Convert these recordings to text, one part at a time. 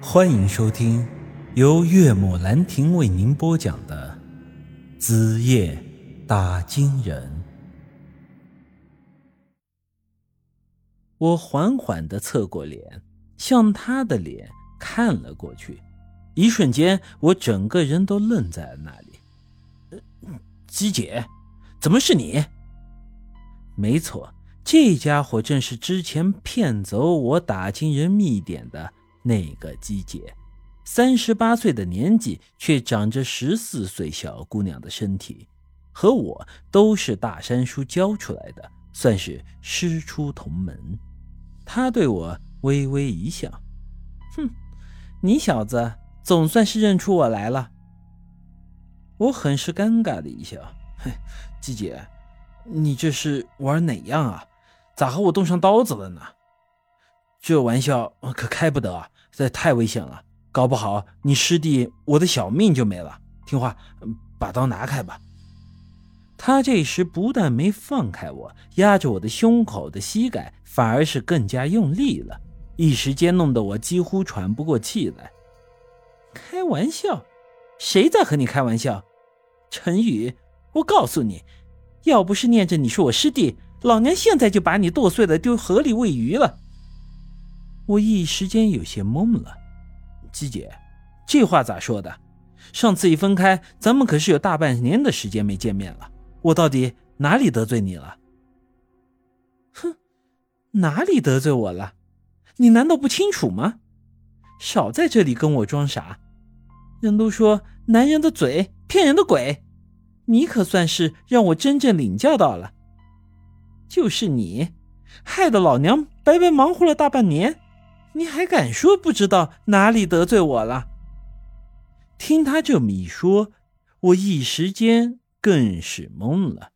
欢迎收听由岳母兰亭为您播讲的《子夜打金人》。我缓缓的侧过脸，向他的脸看了过去。一瞬间，我整个人都愣在了那里。姬姐，怎么是你？没错，这家伙正是之前骗走我打金人密典的那个姬姐。三十八岁的年纪，却长着十四岁小姑娘的身体，和我都是大山叔教出来的，算是师出同门。他对我微微一笑，哼，你小子。总算是认出我来了，我很是尴尬的一笑。嘿，季姐，你这是玩哪样啊？咋和我动上刀子了呢？这玩笑可开不得啊，这太危险了，搞不好你师弟我的小命就没了。听话，把刀拿开吧。他这时不但没放开我，压着我的胸口的膝盖，反而是更加用力了，一时间弄得我几乎喘不过气来。开玩笑，谁在和你开玩笑？陈宇，我告诉你，要不是念着你是我师弟，老娘现在就把你剁碎了丢河里喂鱼了。我一时间有些懵了。姬姐，这话咋说的？上次一分开，咱们可是有大半年的时间没见面了。我到底哪里得罪你了？哼，哪里得罪我了？你难道不清楚吗？少在这里跟我装傻。人都说男人的嘴骗人的鬼，你可算是让我真正领教到了。就是你，害得老娘白白忙活了大半年，你还敢说不知道哪里得罪我了？听他这么一说，我一时间更是懵了。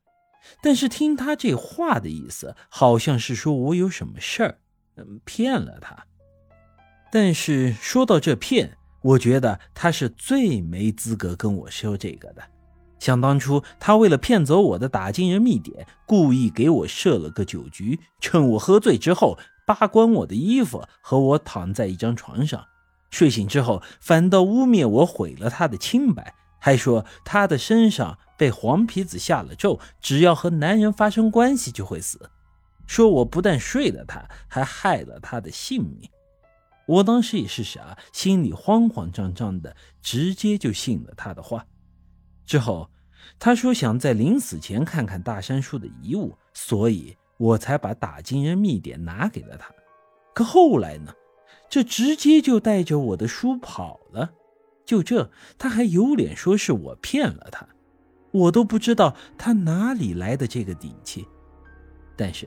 但是听他这话的意思，好像是说我有什么事儿，嗯，骗了他。但是说到这骗。我觉得他是最没资格跟我说这个的。想当初，他为了骗走我的打金人秘典，故意给我设了个酒局，趁我喝醉之后扒光我的衣服，和我躺在一张床上。睡醒之后，反倒污蔑我毁了他的清白，还说他的身上被黄皮子下了咒，只要和男人发生关系就会死。说我不但睡了他，还害了他的性命。我当时也是傻，心里慌慌张张的，直接就信了他的话。之后，他说想在临死前看看大山叔的遗物，所以我才把打金人秘典拿给了他。可后来呢？这直接就带着我的书跑了。就这，他还有脸说是我骗了他？我都不知道他哪里来的这个底气。但是。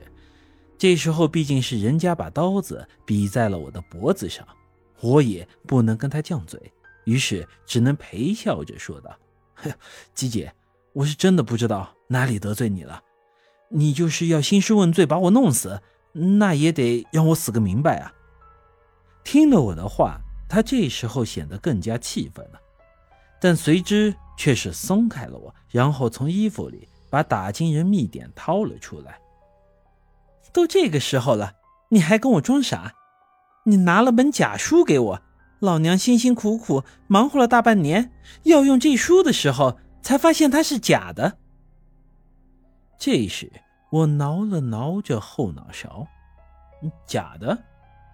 这时候毕竟是人家把刀子比在了我的脖子上，我也不能跟他犟嘴，于是只能陪笑着说道：“ 姬姐，我是真的不知道哪里得罪你了。你就是要兴师问罪把我弄死，那也得让我死个明白啊！”听了我的话，他这时候显得更加气愤了，但随之却是松开了我，然后从衣服里把打金人秘典掏了出来。都这个时候了，你还跟我装傻？你拿了本假书给我，老娘辛辛苦苦忙活了大半年，要用这书的时候，才发现它是假的。这时我挠了挠着后脑勺，假的？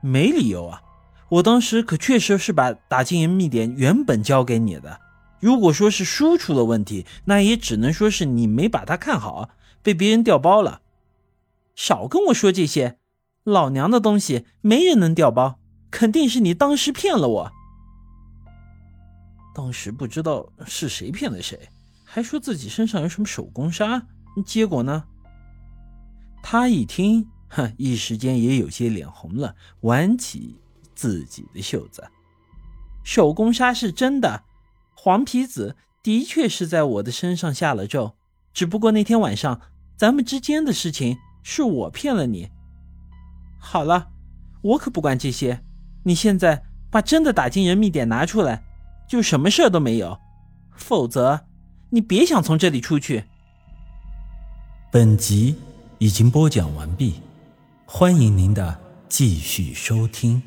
没理由啊！我当时可确实是把打金银秘典原本交给你的。如果说是书出了问题，那也只能说是你没把它看好，被别人调包了。少跟我说这些，老娘的东西没人能调包，肯定是你当时骗了我。当时不知道是谁骗了谁，还说自己身上有什么手工砂，结果呢？他一听，哼，一时间也有些脸红了，挽起自己的袖子。手工纱是真的，黄皮子的确是在我的身上下了咒，只不过那天晚上咱们之间的事情。是我骗了你。好了，我可不管这些。你现在把真的打金人密典拿出来，就什么事儿都没有。否则，你别想从这里出去。本集已经播讲完毕，欢迎您的继续收听。